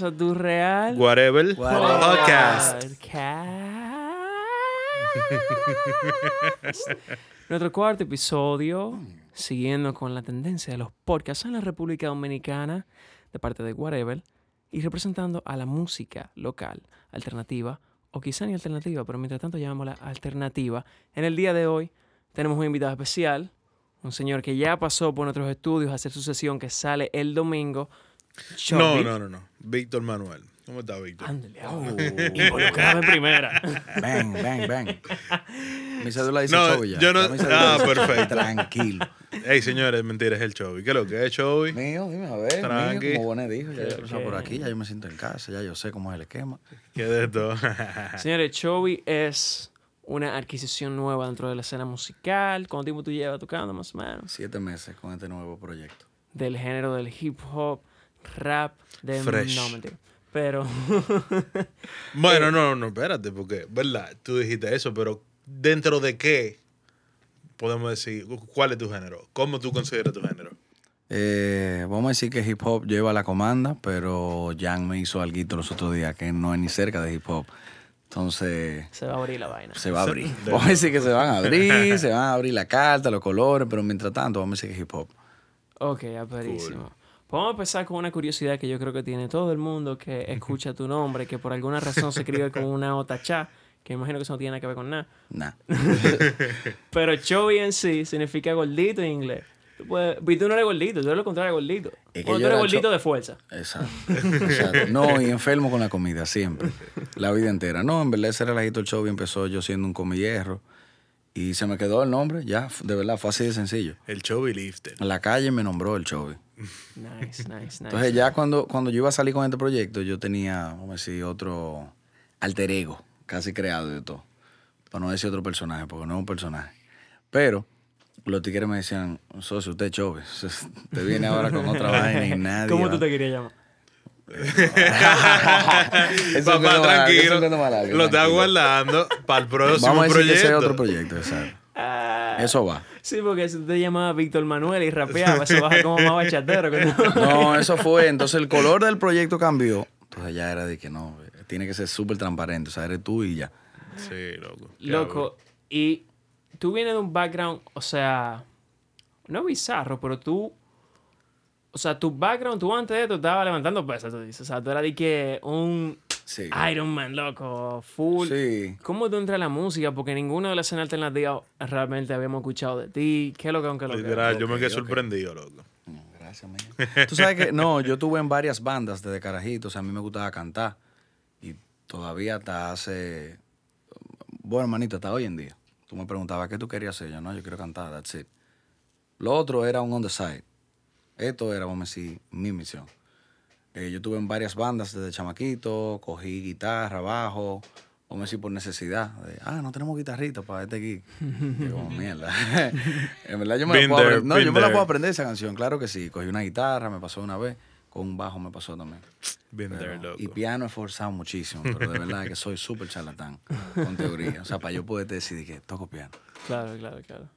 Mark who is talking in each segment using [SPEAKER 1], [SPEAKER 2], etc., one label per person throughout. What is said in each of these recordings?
[SPEAKER 1] a tu real
[SPEAKER 2] Whatever.
[SPEAKER 3] Whatever.
[SPEAKER 2] Podcast.
[SPEAKER 1] Podcast. Nuestro cuarto episodio, siguiendo con la tendencia de los podcasts en la República Dominicana, de parte de Whatever, y representando a la música local, alternativa, o quizá ni alternativa, pero mientras tanto llamémosla alternativa. En el día de hoy tenemos un invitado especial, un señor que ya pasó por nuestros estudios a hacer su sesión que sale el domingo.
[SPEAKER 2] No, no, no, no. Víctor Manuel. ¿Cómo está Víctor?
[SPEAKER 1] Ándale, oh, involucrado en primera.
[SPEAKER 3] Bang, bang, bang. Mi cédula dice
[SPEAKER 2] No,
[SPEAKER 3] Chovy ya.
[SPEAKER 2] yo no-
[SPEAKER 3] Ya
[SPEAKER 2] ah, perfecto.
[SPEAKER 3] Tranquilo.
[SPEAKER 2] Ey, señores, mentira, es el Chovy. ¿Qué es lo que es Chovy?
[SPEAKER 3] Mío, dime a ver.
[SPEAKER 2] Tranqui.
[SPEAKER 3] Mío, como Bonet dijo, ya yo he por aquí, ya yo me siento en casa, ya yo sé cómo es el esquema.
[SPEAKER 2] ¿Qué de esto?
[SPEAKER 1] Señores, Chovy es una adquisición nueva dentro de la escena musical. ¿Cuánto tiempo tú llevas tocando, más o menos?
[SPEAKER 3] Siete meses con este nuevo proyecto.
[SPEAKER 1] Del género del hip hop, rap, de...
[SPEAKER 2] Fresh.
[SPEAKER 1] No, mentira. Pero...
[SPEAKER 2] bueno, no, no, espérate, porque, ¿verdad? Tú dijiste eso, pero ¿dentro de qué podemos decir cuál es tu género? ¿Cómo tú consideras tu género?
[SPEAKER 3] Eh, vamos a decir que hip hop lleva la comanda, pero Jan me hizo algo los otros días que no es ni cerca de hip hop. Entonces,
[SPEAKER 1] se va a abrir la vaina.
[SPEAKER 3] se va a abrir. Vamos a decir que se van a abrir, se van a abrir la carta, los colores, pero mientras tanto, vamos a decir que es hip hop.
[SPEAKER 1] Ok, aperísimo. Vamos a empezar con una curiosidad que yo creo que tiene todo el mundo que escucha tu nombre, que por alguna razón se escribe con una O tacha, que imagino que eso no tiene nada que ver con nada.
[SPEAKER 3] Nah.
[SPEAKER 1] Pero Chovy en sí significa gordito en inglés. Tú puedes- y tú no eres gordito, tú eres lo contrario gordito.
[SPEAKER 3] Es que
[SPEAKER 1] tú eres gordito
[SPEAKER 3] cho-
[SPEAKER 1] de fuerza.
[SPEAKER 3] Exacto. Exacto. No, y enfermo con la comida, siempre. La vida entera. No, en verdad ese relajito el show empezó yo siendo un comillero. Y se me quedó el nombre, ya, de verdad, fue así de sencillo.
[SPEAKER 2] El Chovy Lifter.
[SPEAKER 3] La calle me nombró el show.
[SPEAKER 1] Nice, nice, nice.
[SPEAKER 3] Entonces ya cuando, cuando yo iba a salir con este proyecto, yo tenía, vamos a decir, otro alter ego, casi creado de todo. Para no decir otro personaje, porque no es un personaje. Pero los tigres me decían, socio, usted es chove. Usted viene ahora con otra vaina y nadie.
[SPEAKER 1] ¿Cómo
[SPEAKER 3] va-
[SPEAKER 1] tú te querías llamar?
[SPEAKER 3] Eso
[SPEAKER 2] Papá,
[SPEAKER 3] quedó mal, eso
[SPEAKER 2] tranquilo.
[SPEAKER 3] algo,
[SPEAKER 2] Lo está guardando para el próximo
[SPEAKER 3] Vamos a decir
[SPEAKER 2] proyecto.
[SPEAKER 3] otro proyecto, exacto.
[SPEAKER 1] Ah,
[SPEAKER 3] Eso va.
[SPEAKER 1] sí, porque si tú te llamabas Víctor Manuel y rapeaba, eso baja como más bachatero. que no.
[SPEAKER 3] No, eso fue. Entonces el color del proyecto cambió. Entonces ya era de que no, tiene que ser súper transparente. O sea, eres tú y ya.
[SPEAKER 2] Sí, loco.
[SPEAKER 1] Loco, y tú vienes de un background, o sea, no bizarro, pero tú, o sea, tu background, tú antes de esto estabas levantando pesas, tú dices, o sea, tú eras de que un
[SPEAKER 3] Sí.
[SPEAKER 1] Iron Man, loco, full.
[SPEAKER 3] Sí.
[SPEAKER 1] ¿Cómo tú entras a la música? Porque ninguno de las escenas alternativas realmente habíamos escuchado de ti. ¿Qué es lo que, aunque lo que?
[SPEAKER 2] Literal, yo me quedé sorprendido, loco.
[SPEAKER 3] Gracias, man. Tú sabes que, no, yo tuve en varias bandas desde carajito, o sea, a mí me gustaba cantar. Y todavía hasta hace, bueno, hermanito, hasta hoy en día. Tú me preguntabas, ¿qué tú querías hacer? Yo, no, yo quiero cantar, that's it. Lo otro era un on the side. Esto era, vamos a decir, mi misión. Eh, yo tuve en varias bandas desde chamaquito, cogí guitarra, bajo, vamos a decir, por necesidad. De, ah, no tenemos guitarrita para este gig. Como, mierda. en verdad yo me, la puedo,
[SPEAKER 2] there,
[SPEAKER 3] aprender. no, yo me la puedo aprender esa canción, claro que sí. Cogí una guitarra, me pasó una vez, con un bajo me pasó también.
[SPEAKER 2] Been
[SPEAKER 3] Pero-
[SPEAKER 2] there, loco.
[SPEAKER 3] y piano he forzado muchísimo, pero de verdad que soy súper charlatán con teoría. O sea, para yo poder decidir que toco piano.
[SPEAKER 1] Claro, claro, claro.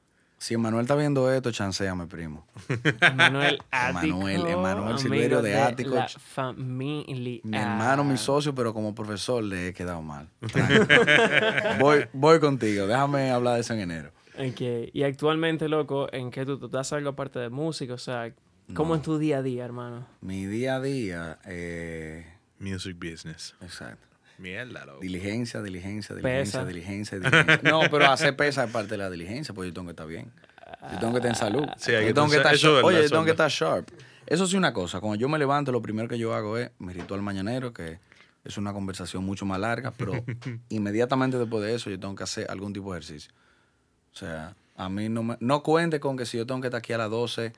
[SPEAKER 3] Si Emanuel está viendo esto, chanceame, primo.
[SPEAKER 1] Manuel Ático.
[SPEAKER 3] Emanuel- Silverio de Ático.
[SPEAKER 1] La familia.
[SPEAKER 3] Mi hermano, mi socio, pero como profesor le he quedado mal. Voy, voy contigo, déjame hablar de eso en enero.
[SPEAKER 1] Ok, Y actualmente, loco, ¿en qué tú, tú das algo aparte de música? O sea, ¿cómo en tu día a día, hermano?
[SPEAKER 3] Mi día a día, eh,
[SPEAKER 2] Music business.
[SPEAKER 3] exacto.
[SPEAKER 2] Mierda, loco.
[SPEAKER 3] Diligencia, diligencia,
[SPEAKER 1] Pesa.
[SPEAKER 3] diligencia, diligencia, diligencia. No, pero hacer pesa es parte de la diligencia, pues yo tengo que estar bien. Yo tengo que estar en salud.
[SPEAKER 2] Sí, hay
[SPEAKER 3] yo tengo que
[SPEAKER 2] estar-
[SPEAKER 3] sharp. Oye, yo tengo
[SPEAKER 2] eso
[SPEAKER 3] que
[SPEAKER 2] es
[SPEAKER 3] estar sharp. Eso sí una cosa, cuando yo me levanto, lo primero que yo hago es mi ritual mañanero, que es una conversación mucho más larga, pero inmediatamente después de eso yo tengo que hacer algún tipo de ejercicio. O sea, a mí no me, no cuente con que si yo tengo que estar aquí a las 12,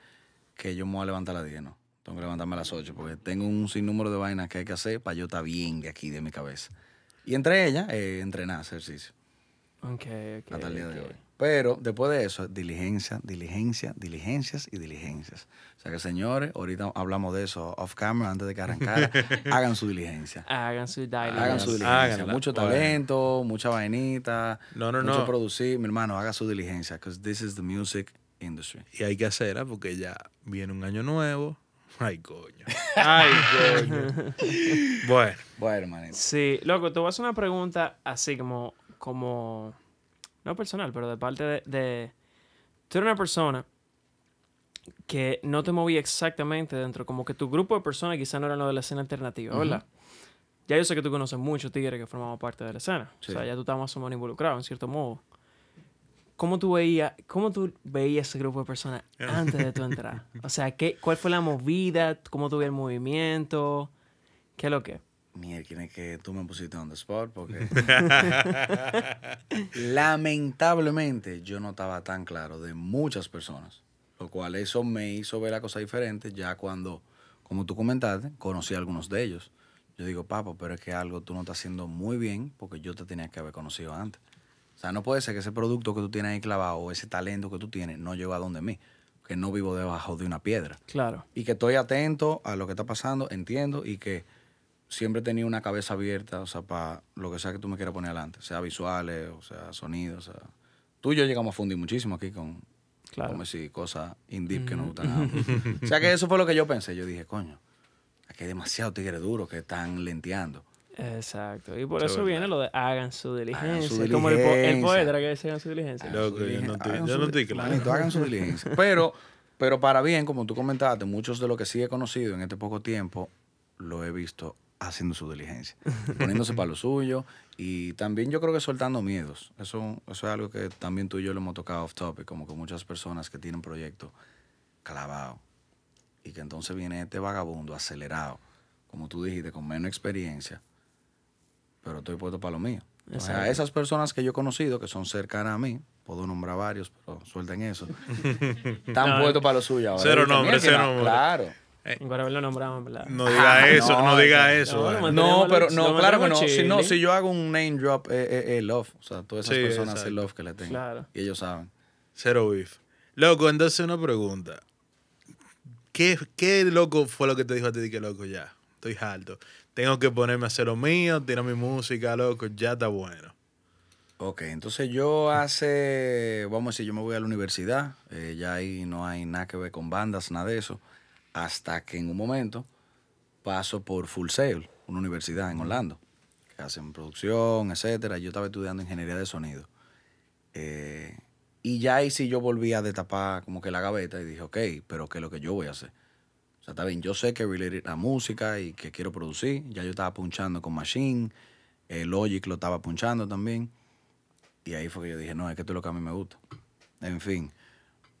[SPEAKER 3] que yo me voy a levantar a las 10, no. Tengo que levantarme a las 8, porque tengo un sinnúmero de vainas que hay que hacer para yo estar bien de aquí, de mi cabeza. Y entre ellas, eh, entrenar, ejercicio,
[SPEAKER 1] Ok, ok.
[SPEAKER 3] hasta el día de hoy. Pero después de eso, diligencia, diligencia, diligencias y diligencias. O sea que señores, ahorita hablamos de eso off camera antes de que arrancara. hagan su diligencia.
[SPEAKER 1] Hagan su diary.
[SPEAKER 3] Hagan su diligencia.
[SPEAKER 2] Háganla.
[SPEAKER 3] Mucho
[SPEAKER 2] Bueno.
[SPEAKER 3] talento, mucha vainita.
[SPEAKER 2] No, no,
[SPEAKER 3] mucho
[SPEAKER 2] no.
[SPEAKER 3] producir. Mi hermano, haga su diligencia. Because this is the music industry.
[SPEAKER 2] Y hay que hacerla porque ya viene un año nuevo, Ay, coño. Ay, coño. bueno.
[SPEAKER 3] Bueno, manito.
[SPEAKER 1] Sí, loco, te voy a hacer una pregunta así como, como, no personal, pero de parte de, de- tú eres una persona que no te movía exactamente dentro, como que tu grupo de personas quizás no eran los de la escena alternativa, ¿verdad? Ya yo sé que tú conoces muchos tigres que formamos parte de la escena,
[SPEAKER 3] Sí.
[SPEAKER 1] o sea, ya tú estás más o menos involucrado en cierto modo. ¿Cómo tú veías, cómo tú veías ese grupo de personas antes de tu entrar? O sea, ¿qué, ¿cuál fue la movida? ¿Cómo tuve el movimiento? ¿Qué es lo que?
[SPEAKER 3] Quién es que tú me pusiste on the spot porque lamentablemente yo no estaba tan claro de muchas personas, lo cual eso me hizo ver la cosa diferente ya cuando, como tú comentaste, conocí a algunos de ellos. Yo digo, papá, pero es que algo tú no estás haciendo muy bien porque yo te tenía que haber conocido antes. O sea, no puede ser que ese producto que tú tienes ahí clavado o ese talento que tú tienes no llegó a donde mí, que no vivo debajo de una piedra
[SPEAKER 1] Claro.
[SPEAKER 3] y que estoy atento a lo que está pasando, entiendo y que siempre he tenido una cabeza abierta, o sea, para lo que sea que tú me quieras poner adelante, sea visuales, o sea, sonidos, o sea. Tú y yo llegamos a fundir muchísimo aquí con,
[SPEAKER 1] Claro.
[SPEAKER 3] como decir, cosas indie que nos gustan. a ambos. o sea, que eso fue lo que yo pensé. Yo dije, coño, aquí hay demasiados tigres duros que están lenteando.
[SPEAKER 1] Exacto. Y por
[SPEAKER 2] Eso
[SPEAKER 1] eso
[SPEAKER 2] es
[SPEAKER 1] viene lo de hagan su diligencia.
[SPEAKER 3] su
[SPEAKER 1] Como el, po- el
[SPEAKER 3] diligencia.
[SPEAKER 1] poeta que decía hagan su diligencia.
[SPEAKER 2] Loco,
[SPEAKER 3] Su
[SPEAKER 2] yo no estoy- yo no estoy claro.
[SPEAKER 3] manito, hagan su diligencia. Pero, pero para bien, como tú comentaste, muchos de los que sí he conocido en este poco tiempo, lo he visto haciendo su diligencia, poniéndose para lo suyo y también yo creo que soltando miedos. Eso, eso es algo que también tú y yo lo hemos tocado off topic, como que muchas personas que tienen proyectos clavados y que entonces viene este vagabundo acelerado, como tú dijiste, con menos experiencia, pero estoy puesto para lo mío. O sea, esas personas que yo he conocido, que son cercanas a mí, puedo nombrar varios, pero suelten eso, están
[SPEAKER 1] No,
[SPEAKER 3] puestos para lo suyo ahora.
[SPEAKER 2] cero
[SPEAKER 3] Yo digo,
[SPEAKER 2] nombres,
[SPEAKER 3] "Mira que
[SPEAKER 2] cero nombres".
[SPEAKER 3] Claro.
[SPEAKER 1] Guarabel lo nombramos, ¿verdad?
[SPEAKER 2] No diga
[SPEAKER 3] Ah,
[SPEAKER 2] eso,
[SPEAKER 3] no,
[SPEAKER 2] no, diga
[SPEAKER 3] eso-
[SPEAKER 2] eso.
[SPEAKER 1] no,
[SPEAKER 2] eh.
[SPEAKER 1] no,
[SPEAKER 3] pero no, claro que no. Si, no. si yo hago un name drop, eh, eh, eh, love. O sea, todas esas
[SPEAKER 2] Sí,
[SPEAKER 3] personas
[SPEAKER 2] exacto.
[SPEAKER 3] el love que le tengo.
[SPEAKER 1] Claro.
[SPEAKER 3] Y ellos saben.
[SPEAKER 2] Cero beef. Loco, entonces una pregunta. ¿Qué, ¿Qué loco fue lo que te dijo a ti que loco ya? Estoy harto. Tengo que ponerme a hacer lo mío, tirar mi música, loco, ya está bueno.
[SPEAKER 3] Ok, entonces yo hace, vamos a decir, yo me voy a la universidad, eh, ya ahí no hay nada que ver con bandas, nada de eso, hasta que en un momento paso por Full Sail, una universidad en Orlando, que hacen producción, etcétera. Yo estaba estudiando ingeniería de sonido. Eh, y ya ahí sí yo volví a destapar como que la gaveta y dije, ok, pero ¿qué es lo que yo voy a hacer? Sea, está bien, yo sé que related la música y que quiero producir. Ya yo estaba punchando con Machine, eh, Logic lo estaba punchando también. Y ahí fue que yo dije, no, es que esto es lo que a mí me gusta. En fin,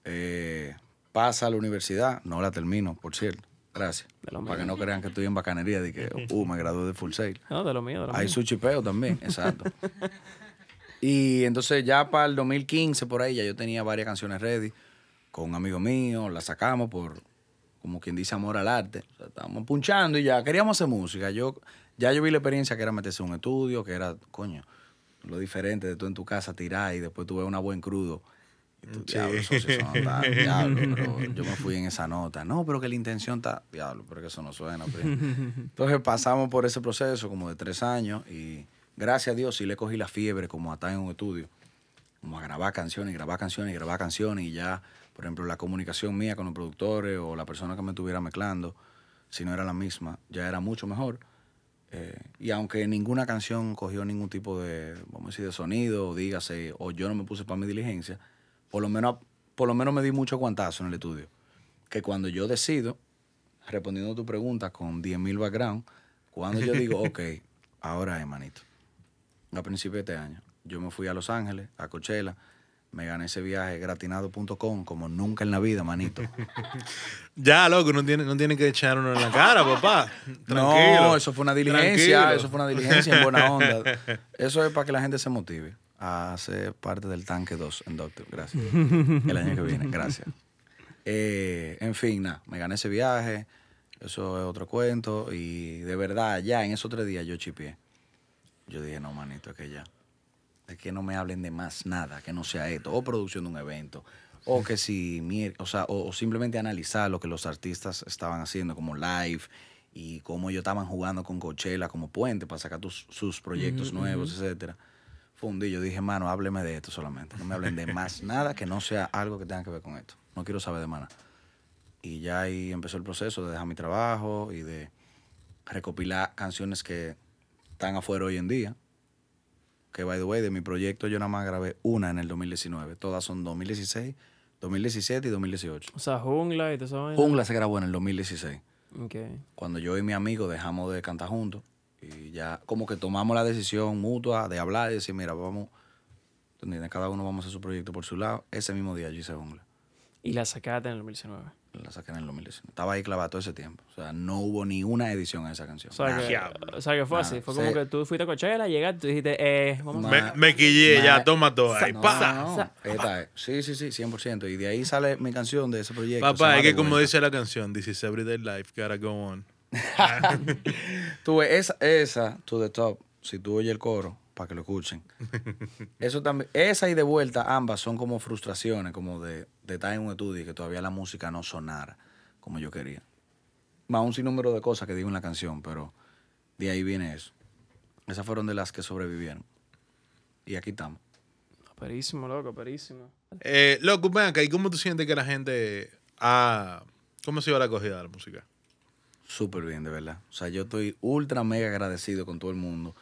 [SPEAKER 3] eh, pasa a la universidad, no la termino, por cierto. Gracias. Para que no crean que estoy en bacanería de que, uh, me gradué de Full Sail.
[SPEAKER 1] No, de lo mío, de lo
[SPEAKER 3] Hay
[SPEAKER 1] mío.
[SPEAKER 3] su chipeo también, exacto. y entonces ya para el 2015, por ahí, ya yo tenía varias canciones ready con un amigo mío, las sacamos por, como quien dice, amor al arte. O sea, estábamos punchando y ya queríamos hacer música. Yo, ya yo vi la experiencia que era meterse en un estudio, que era, coño, lo diferente de tú en tu casa tirar y después tú ves una buen crudo. Y tú,
[SPEAKER 2] Sí.
[SPEAKER 3] diablo, eso sí suena tal, diablo, pero yo me fui en esa nota. No, pero que la intención está, diablo, pero que eso no suena. primo. Entonces pasamos por ese proceso como de tres años y gracias a Dios sí le cogí la fiebre como a estar en un estudio, como a grabar canciones, grabar canciones, grabar canciones y ya, por ejemplo, la comunicación mía con los productores o la persona que me estuviera mezclando, si no era la misma, ya era mucho mejor. Eh, y aunque ninguna canción cogió ningún tipo de, vamos a decir, de sonido, o dígase, o yo no me puse para mi diligencia, por lo menos, por lo menos me di mucho guantazo en el estudio. Que cuando yo decido, respondiendo a tu pregunta con 10.000 background, cuando yo digo, ok, ahora es, manito. A principios de este año, yo me fui a Los Ángeles, a Coachella, me gané ese viaje gratinado.com como nunca en la vida, manito.
[SPEAKER 2] Ya, loco, no tiene, no tiene que echar uno en la cara, papá. Tranquilo.
[SPEAKER 3] No, eso fue una diligencia,
[SPEAKER 2] Tranquilo.
[SPEAKER 3] eso fue una diligencia en buena onda. Eso es para que la gente se motive a ser parte del tanque 2 en Doctor. Gracias. El año que viene, gracias. Eh, en fin, nada, me gané ese viaje, eso es otro cuento y de verdad, ya en esos tres días yo chipié. Yo dije, no, manito, es que ya. Es que no me hablen de más nada, que no sea esto, o producción de un evento, o que si, o sea, o, o simplemente analizar lo que los artistas estaban haciendo como live y cómo ellos estaban jugando con Coachella como puente para sacar tus- sus proyectos nuevos, etcétera. Fue un día, yo dije, mano, hábleme de esto solamente, no me hablen de más nada que no sea algo que tenga que ver con esto. No quiero saber de más nada. Y ya ahí empezó el proceso de dejar mi trabajo y de recopilar canciones que están afuera hoy en día. Que, by the way, de mi proyecto yo nada más grabé una en el 2019. Todas son 2016, 2017 y 2018.
[SPEAKER 1] O sea, jungla y todo eso.
[SPEAKER 3] Jungla se grabó en el 2016.
[SPEAKER 1] Ok.
[SPEAKER 3] Cuando yo y mi amigo dejamos de cantar juntos y ya como que tomamos la decisión mutua de hablar y decir, mira, vamos, cada uno vamos a hacer su proyecto por su lado. Ese mismo día yo hice Jungla.
[SPEAKER 1] Y la sacaste en el 2019.
[SPEAKER 3] La saqué en el 2019. Estaba ahí clavado todo ese tiempo. O sea, no hubo ni una edición a esa canción.
[SPEAKER 1] O sea, que, o sea, que fue
[SPEAKER 3] Nada.
[SPEAKER 1] así. Fue
[SPEAKER 3] Sí.
[SPEAKER 1] como que tú fuiste a Coachella, llegaste, tú dijiste, eh, vamos a...
[SPEAKER 2] Me,
[SPEAKER 3] Ma-
[SPEAKER 2] me quillé, ya,
[SPEAKER 3] ma-
[SPEAKER 2] toma todo ahí.
[SPEAKER 3] No,
[SPEAKER 2] pa.
[SPEAKER 3] no,
[SPEAKER 1] sa-
[SPEAKER 3] esta es. Sí, sí, sí, 100%. Y de ahí sale mi canción de ese proyecto. se
[SPEAKER 2] Papá,
[SPEAKER 3] llama
[SPEAKER 2] es que
[SPEAKER 3] De
[SPEAKER 2] como
[SPEAKER 3] Vuelta.
[SPEAKER 2] dice la canción, This is everyday life, gotta go on.
[SPEAKER 3] Tú ves, esa, esa, to the top, si tú oyes el coro, para que lo escuchen. Eso también, esa y de vuelta, ambas son como frustraciones, como de, de estar en un estudio y que todavía la música no sonara como yo quería. Más un sinnúmero de cosas que digo en la canción, pero de ahí viene eso. Esas fueron de las que sobrevivieron. Y aquí estamos.
[SPEAKER 1] Perísimo, loco, perísimo.
[SPEAKER 2] Eh, loco, ven acá, ¿y cómo tú sientes que la gente ha... ¿Cómo se iba la acogida de la música?
[SPEAKER 3] Súper bien, de verdad. O sea, yo estoy ultra mega agradecido con todo el mundo.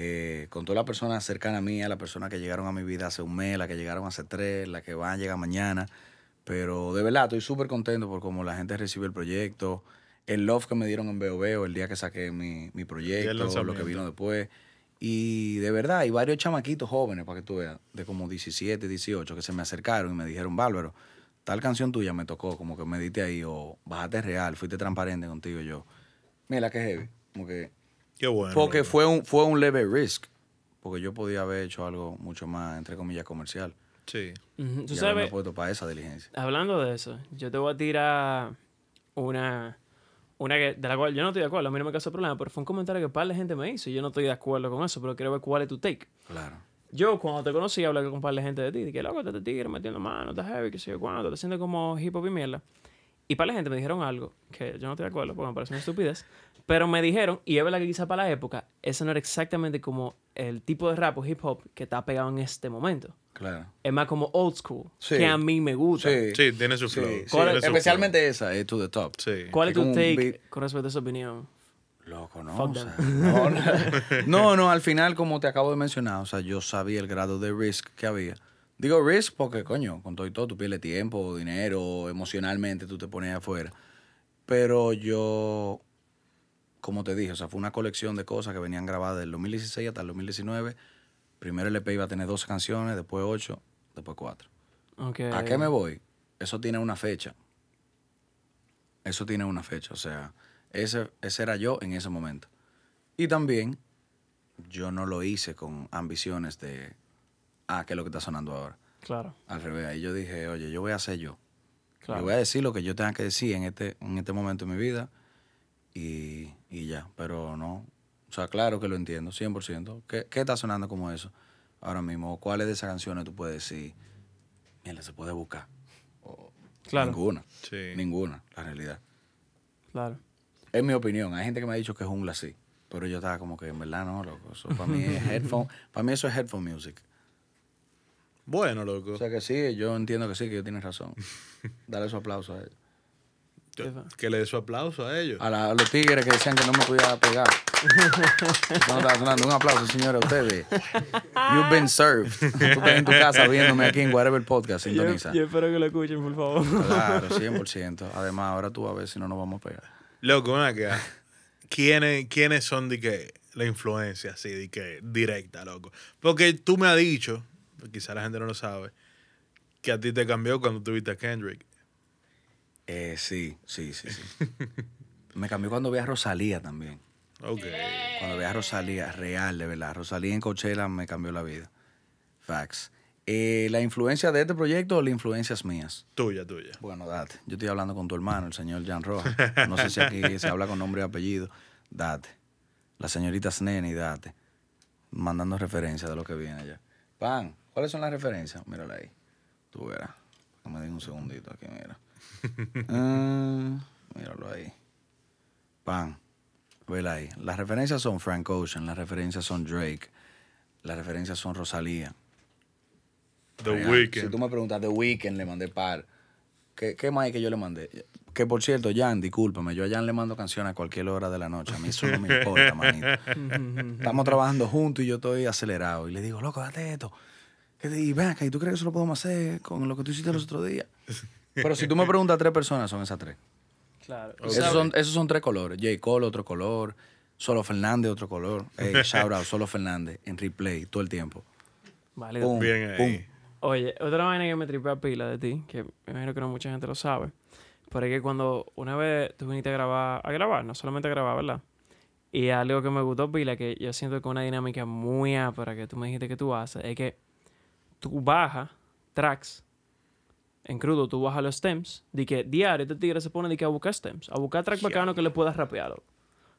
[SPEAKER 3] Eh, con todas las personas cercanas a mí, a las personas que llegaron a mi vida hace un mes, las que llegaron hace tres, las que van a llegar mañana. Pero de verdad, estoy súper contento por cómo la gente recibe el proyecto, el love que me dieron en Veo Veo el día que saqué mi, mi proyecto, lo que vino después. Y de verdad, hay varios chamaquitos jóvenes, para que tú veas, de como 17, 18, que se me acercaron y me dijeron, Bárbaro, tal canción tuya me tocó, como que me diste ahí, o bajaste real, fuiste transparente contigo. Yo, mira, que heavy. Como que,
[SPEAKER 2] Qué bueno.
[SPEAKER 3] porque fue un, fue un leve risk, porque yo podía haber hecho algo mucho más, entre comillas, comercial.
[SPEAKER 2] Sí.
[SPEAKER 1] Tú
[SPEAKER 3] y
[SPEAKER 1] sabes,
[SPEAKER 3] puesto para esa diligencia.
[SPEAKER 1] hablando de eso, yo te voy a tirar una, una que, de la cual yo no estoy de acuerdo, a mí no me causó problema, pero fue un comentario que un par de gente me hizo y yo no estoy de acuerdo con eso, pero quiero ver cuál es tu take.
[SPEAKER 3] Claro.
[SPEAKER 1] Yo, cuando te conocí, hablé con un par de gente de ti. Dije, loco, te tigre metiendo mano, está heavy, que sé yo cuándo, te haciendo como hip hop y mierda. Y par de gente me dijeron algo que yo no estoy de acuerdo porque me parece una estupidez. Pero me dijeron, y es verdad que quizá para la época, eso no era exactamente como el tipo de rap o hip hop que está pegado en este momento.
[SPEAKER 3] Claro.
[SPEAKER 1] Es más como old school,
[SPEAKER 3] Sí.
[SPEAKER 1] que a mí me gusta.
[SPEAKER 3] Sí.
[SPEAKER 2] Sí, tiene su flow.
[SPEAKER 3] sí.
[SPEAKER 1] ¿Cuál es-
[SPEAKER 2] Tiene su
[SPEAKER 3] Especialmente esa, es to the top.
[SPEAKER 1] ¿Cuál es tu take
[SPEAKER 3] beat-
[SPEAKER 1] con respecto a esa opinión?
[SPEAKER 3] Loco, no. O sea, no, no. no, no, al final, como te acabo de mencionar, o sea, yo sabía el grado de risk que había. Digo risk porque, coño, con todo y todo, tú pierdes tiempo, dinero, emocionalmente tú te pones afuera. Pero yo, como te dije, o sea, fue una colección de cosas que venían grabadas del 2016 hasta el 2019. Primero el EP iba a tener 12 canciones, después 8, después 4.
[SPEAKER 1] Okay.
[SPEAKER 3] ¿A qué me voy? Eso tiene una fecha. Eso tiene una fecha. O sea, ese, ese era yo en ese momento. Y también yo no lo hice con ambiciones de, ah, ¿qué es lo que está sonando ahora?
[SPEAKER 1] Claro,
[SPEAKER 3] Al revés. Ahí yo dije, oye, yo voy a ser yo.
[SPEAKER 1] claro.
[SPEAKER 3] Yo voy a decir lo que yo tenga que decir en este, en este momento de mi vida y, y ya. Pero no. O sea, claro que lo entiendo, 100%. ¿Qué, ¿Qué está sonando como eso ahora mismo? ¿Cuáles de esas canciones tú puedes decir? Mira, se puede buscar. O
[SPEAKER 1] Claro.
[SPEAKER 3] Ninguna.
[SPEAKER 2] Sí.
[SPEAKER 3] Ninguna, la realidad.
[SPEAKER 1] Claro.
[SPEAKER 3] Es mi opinión. Hay gente que me ha dicho que es jungla así. Pero yo estaba como que en verdad no, loco. Eso para mí es headphone. para mí eso es headphone music.
[SPEAKER 2] Bueno, loco.
[SPEAKER 3] O sea que sí, yo entiendo que sí, que ellos tienen razón. Dale su aplauso a ellos.
[SPEAKER 2] Que le dé su aplauso a ellos.
[SPEAKER 3] A, la- a los tigres que decían que no me podía pegar. No estaba sonando. Un aplauso, señores, a ustedes. You've been served. Tú estás en tu casa viéndome aquí en Whatever Podcast,
[SPEAKER 1] Yo,
[SPEAKER 3] sintoniza.
[SPEAKER 1] yo espero que lo escuchen, por favor.
[SPEAKER 3] Claro, 100%. Además, ahora tú a ver si no nos vamos a pegar.
[SPEAKER 2] Loco, ven acá. ¿Quiénes, ¿Quiénes son de que la influencia así, de que directa, loco? Porque tú me has dicho, quizá la gente no lo sabe, que a ti te cambió cuando tuviste a Kendrick.
[SPEAKER 3] Eh, sí, sí, sí, sí. Me cambió cuando vi a Rosalía también.
[SPEAKER 2] Ok.
[SPEAKER 3] Cuando vi a Rosalía, real, de verdad. Rosalía en Coachella me cambió la vida. Facts. Eh, ¿La influencia de este proyecto o las influencias mías?
[SPEAKER 2] Tuya, tuya.
[SPEAKER 3] Bueno, date. Yo estoy hablando con tu hermano, el señor Jan Rojas. No sé si aquí se habla con nombre y apellido. Date. La señorita Sneni, date. Mandando referencias de lo que viene allá. Pan, ¿cuáles son las referencias? Mírala ahí. Tú verás. Me den un segundito aquí, mira. Ah, míralo ahí. Pan, vela ahí. Las referencias son Frank Ocean, las referencias son Drake, las referencias son Rosalía.
[SPEAKER 2] The
[SPEAKER 3] Real.
[SPEAKER 2] Weeknd.
[SPEAKER 3] Si tú me preguntas, The Weeknd le mandé par. ¿Qué, qué más hay que yo le mandé? Que por cierto, Jan, discúlpame, yo a Jan le mando canciones a cualquier hora de la noche. A mí eso no me importa, manito. Estamos trabajando juntos y yo estoy acelerado. Y le digo, loco, date esto. Y ven acá, ¿y tú crees que eso lo podemos hacer con lo que tú hiciste los otros días? Pero si tú me preguntas a tres personas, son esas tres.
[SPEAKER 1] Claro.
[SPEAKER 3] Esos son, esos son tres colores. J. Cole, otro color. Solo Fernández, otro color. Ey, shout out, Solo Fernández, en replay, todo el tiempo.
[SPEAKER 1] Vale.
[SPEAKER 3] Pum,
[SPEAKER 2] Bien ahí.
[SPEAKER 1] Oye, otra vaina que me tripea pila de ti, que me imagino que no mucha gente lo sabe, pero es que cuando una vez tú viniste a grabar, a grabar, no solamente a grabar, ¿verdad? Y algo que me gustó pila, que yo siento que una dinámica muy ápera que tú me dijiste que tú haces, es que tú bajas tracks en crudo, tú bajas los stems, de que diario este tigre se pone de que a buscar stems, a buscar tracks bacanos que le puedas rapear.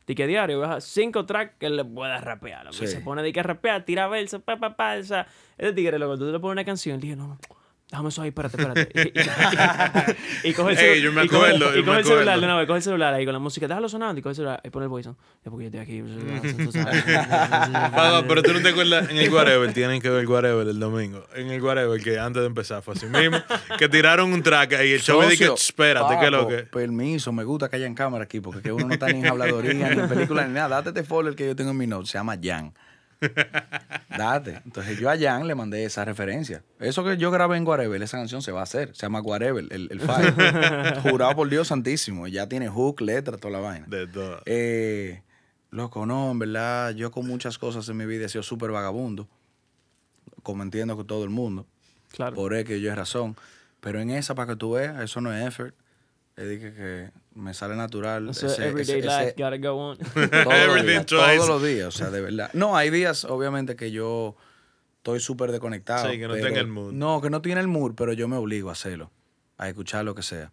[SPEAKER 1] De que diario baja cinco tracks que le puedas rapear.
[SPEAKER 3] Sí.
[SPEAKER 1] se pone de que a rapear, tira verso, pa, pa, pa. O sea, este tigre, loco, tú le pones una canción, dije, no, no, déjame eso ahí, espérate, espérate. Y, coge el,
[SPEAKER 2] Ey,
[SPEAKER 1] celu-
[SPEAKER 2] yo me
[SPEAKER 1] y coge-
[SPEAKER 2] acuerdo,
[SPEAKER 1] y coge el celular,
[SPEAKER 2] acuerdo.
[SPEAKER 1] de una vez, coge el celular ahí con la música, déjalo sonando y coge el celular y pone el voice on. Ya porque yo estoy aquí.
[SPEAKER 2] pero tú no te acuerdas en el Whatever, tienen que ver el Whatever el domingo. En el Whatever, que antes de empezar fue así mismo, que tiraron un track y el show me
[SPEAKER 3] Socio,
[SPEAKER 2] espérate, ¿qué es lo que?
[SPEAKER 3] Permiso, me gusta que haya en cámara aquí, porque que uno no está ni en habladoría, ni en película, ni nada. Date este folder que yo tengo en mi note, se llama Jan. Date. Entonces yo a Jan le mandé esa referencia. Eso que yo grabé en Guarebel, esa canción se va a hacer. Se llama Guarebel, el, el file. Jurado por Dios santísimo. Ya tiene hook, letra, toda la vaina.
[SPEAKER 2] De todo.
[SPEAKER 3] Eh, loco, no, en verdad, yo con muchas cosas en mi vida he sido súper vagabundo. Como entiendo que todo el mundo.
[SPEAKER 1] Claro.
[SPEAKER 3] Por X y Y razón. Pero en esa, para que tú veas, eso no es effort. Le dije que me sale natural.
[SPEAKER 1] Eso
[SPEAKER 3] ese-
[SPEAKER 1] everyday
[SPEAKER 3] ese-
[SPEAKER 1] life,
[SPEAKER 3] ese-
[SPEAKER 1] gotta go on.
[SPEAKER 3] todos días, todos los días, o sea, de verdad. No, hay días, obviamente, que yo estoy súper desconectado.
[SPEAKER 2] Sí, que no
[SPEAKER 3] pero-
[SPEAKER 2] tenga el mood.
[SPEAKER 3] No, que no tiene el mood, pero yo me obligo a hacerlo. A escuchar lo que sea.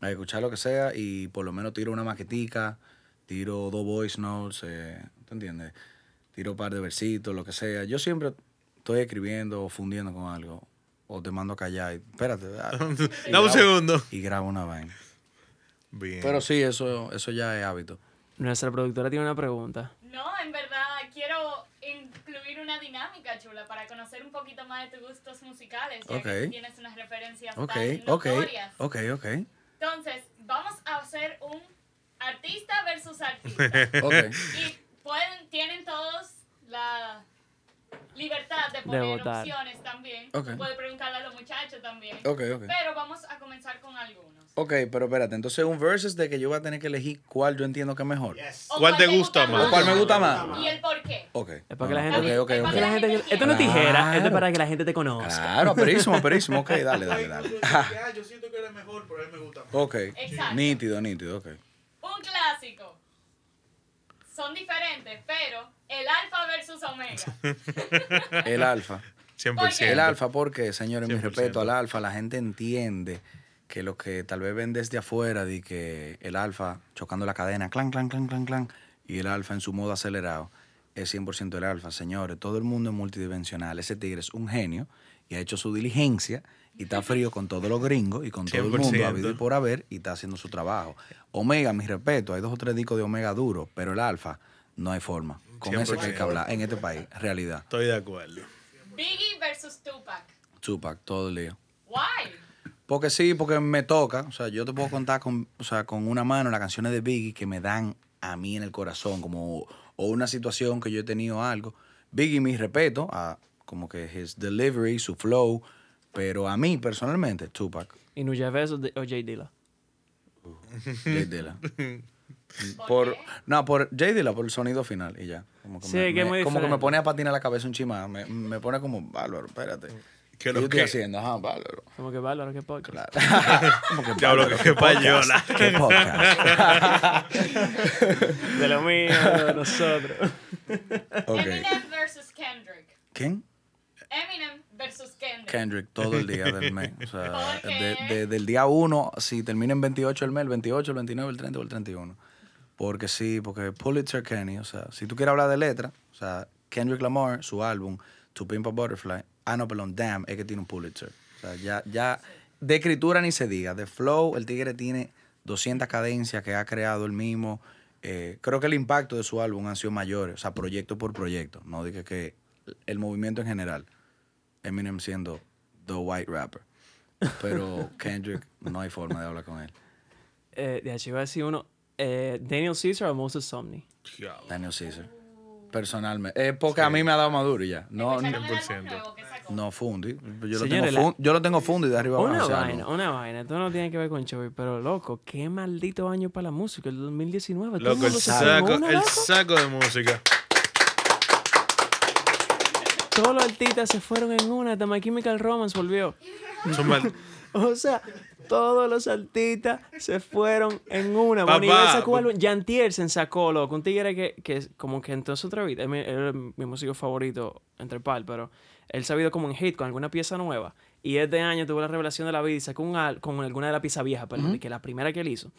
[SPEAKER 3] A escuchar lo que sea y por lo menos tiro una maquetica, tiro dos voice notes, eh, ¿te entiendes? Tiro un par de versitos, lo que sea. Yo siempre estoy escribiendo o fundiendo con algo. O te mando a callar. y- espérate. ah, y
[SPEAKER 2] Dame un segundo.
[SPEAKER 3] Y grabo una vaina.
[SPEAKER 2] Bien.
[SPEAKER 3] Pero sí, eso, eso ya es hábito.
[SPEAKER 1] Nuestra productora tiene una pregunta.
[SPEAKER 4] No, en verdad quiero incluir una dinámica chula para conocer un poquito más de tus gustos musicales, ya que tienes unas referencias
[SPEAKER 3] Ok,
[SPEAKER 4] tan
[SPEAKER 3] ok,
[SPEAKER 4] notorias.
[SPEAKER 3] ok, ok.
[SPEAKER 4] Entonces, vamos a hacer un artista versus artista.
[SPEAKER 3] Ok.
[SPEAKER 4] y pueden, tienen todos la libertad de poner
[SPEAKER 1] votar.
[SPEAKER 4] opciones también.
[SPEAKER 3] Ok.
[SPEAKER 4] Puedes preguntarle a los muchachos también.
[SPEAKER 3] Ok, ok.
[SPEAKER 4] Pero vamos a comenzar con algunos.
[SPEAKER 3] Ok, pero espérate, entonces un versus de que yo voy a tener que elegir cuál yo entiendo que es mejor.
[SPEAKER 2] ¿Cuál te gusta más?
[SPEAKER 3] ¿O cuál me gusta más?
[SPEAKER 4] Y el por qué.
[SPEAKER 3] Ok.
[SPEAKER 1] Es para que la
[SPEAKER 3] No,
[SPEAKER 1] gente.
[SPEAKER 3] ok, ok,
[SPEAKER 4] es
[SPEAKER 3] ok.
[SPEAKER 4] para
[SPEAKER 1] que la gente- esto no es tijera, esto es
[SPEAKER 3] Claro.
[SPEAKER 1] para que la gente te conozca.
[SPEAKER 3] Claro, perísimo, perísimo. Ok, dale, dale, dale.
[SPEAKER 2] yo siento que eres mejor, pero él me gusta más.
[SPEAKER 3] Ok.
[SPEAKER 4] Exacto.
[SPEAKER 3] Nítido, nítido, ok.
[SPEAKER 4] Un clásico. Son diferentes, pero el alfa versus omega.
[SPEAKER 3] El alfa.
[SPEAKER 2] 100%.
[SPEAKER 3] El alfa, porque, señores, mi
[SPEAKER 2] 100%.
[SPEAKER 3] respeto al alfa, la gente entiende que lo que tal vez ven desde afuera, de que el alfa chocando la cadena, clan, clan, clan, clan, clan, y el alfa en su modo acelerado, es 100% el alfa. Señores, todo el mundo es multidimensional. Ese tigre es un genio y ha hecho su diligencia y está frío con todos los gringos y con todo el mundo,
[SPEAKER 2] 100%.
[SPEAKER 3] habido y por haber, y está haciendo su trabajo. Omega, mi respeto, hay dos o tres discos de Omega duro, pero el alfa no hay forma. Con ese que hay que
[SPEAKER 2] 100%.
[SPEAKER 3] hablar en este país, realidad.
[SPEAKER 2] Estoy de acuerdo.
[SPEAKER 4] Biggie versus Tupac.
[SPEAKER 3] Tupac, todo el día.
[SPEAKER 4] Why?
[SPEAKER 3] Porque sí, porque me toca. O sea, yo te puedo contar con, o sea, con una mano las canciones de Biggie que me dan a mí en el corazón, como o una situación que yo he tenido algo. Biggie, mi respeto, a como que his delivery, su flow, pero a mí personalmente, Tupac,
[SPEAKER 1] ¿Y Nuya Versus de- o J Dilla?
[SPEAKER 3] Jay Dilla.
[SPEAKER 4] ¿Por
[SPEAKER 3] Por,
[SPEAKER 4] qué?
[SPEAKER 3] no, por Jay Dilla, por el sonido final y ya. Como que,
[SPEAKER 1] Sí,
[SPEAKER 3] me,
[SPEAKER 1] que es
[SPEAKER 3] me-
[SPEAKER 1] muy
[SPEAKER 3] como que me pone a patinar la cabeza un chima. Me, me pone como, bárbaro, espérate.
[SPEAKER 2] ¿Qué
[SPEAKER 3] ¿Qué
[SPEAKER 2] lo
[SPEAKER 3] yo estoy
[SPEAKER 2] que?
[SPEAKER 3] haciendo? Ajá, bárbaro.
[SPEAKER 1] Como que bárbaro, que podcast.
[SPEAKER 3] Claro. Como que
[SPEAKER 2] Diablo, que
[SPEAKER 3] qué
[SPEAKER 2] payola.
[SPEAKER 3] qué podcast.
[SPEAKER 1] De lo mío, de nosotros.
[SPEAKER 3] Ok.
[SPEAKER 4] Eminem versus Kendrick.
[SPEAKER 3] ¿Quién?
[SPEAKER 4] Eminem versus Kendrick.
[SPEAKER 3] Kendrick todo el día del mes. O sea,
[SPEAKER 4] ¿Por
[SPEAKER 3] de-
[SPEAKER 4] qué?
[SPEAKER 3] de- del día 1, si termina en 28 el mes, el 28, el 29, el 30 o el 31. Porque sí, porque Pulitzer Kenny, o sea, si tú quieres hablar de letra, o sea, Kendrick Lamar, su álbum, To Pimp a Butterfly, ah, no, perdón, Damn, es que tiene un Pulitzer. O sea, ya, ya, de escritura ni se diga. De flow, el tigre tiene 200 cadencias que ha creado él mismo. Eh, creo que el impacto de su álbum han sido mayores, o sea, proyecto por proyecto. No dije que el movimiento en general. Eminem siendo the white rapper. Pero Kendrick, no hay forma de hablar con él.
[SPEAKER 1] Eh, de hecho, iba a decir uno. Eh, Daniel Caesar o Moses Somni.
[SPEAKER 2] Diablo.
[SPEAKER 3] Daniel Caesar. Personalmente. Es porque a mí me ha dado maduro ya. No,
[SPEAKER 4] ¿Escucharon
[SPEAKER 3] no,
[SPEAKER 4] el álbum
[SPEAKER 2] 100%.
[SPEAKER 4] nuevo que sacó?
[SPEAKER 3] no fundi. Yo lo, tengo
[SPEAKER 1] la-
[SPEAKER 3] fun- yo lo tengo fundi de arriba abajo.
[SPEAKER 1] Una
[SPEAKER 3] o sea,
[SPEAKER 1] vaina,
[SPEAKER 3] no.
[SPEAKER 1] una vaina. Esto no tiene que ver con Chovy, pero loco, qué maldito año para la música, el 2019. Todo el
[SPEAKER 2] Loco, el saco,
[SPEAKER 1] una,
[SPEAKER 2] el
[SPEAKER 1] loco.
[SPEAKER 2] saco de música.
[SPEAKER 1] Todos los artistas se fueron en una. Hasta My Chemical Romance volvió.
[SPEAKER 2] Son mal-
[SPEAKER 1] O sea, todos los artistas se fueron en una.
[SPEAKER 2] Papá,
[SPEAKER 1] Bon Iver sacó álbum. Jan Tiersen sacó, loco. Un tigre que, que como que entonces otra vida. Es mi, músico favorito entre par, pero él se ha ido como en hit con alguna pieza nueva. Y este año tuvo la revelación de la vida y sacó un álbum con alguna de la pieza vieja, perdón, de que la primera que él hizo.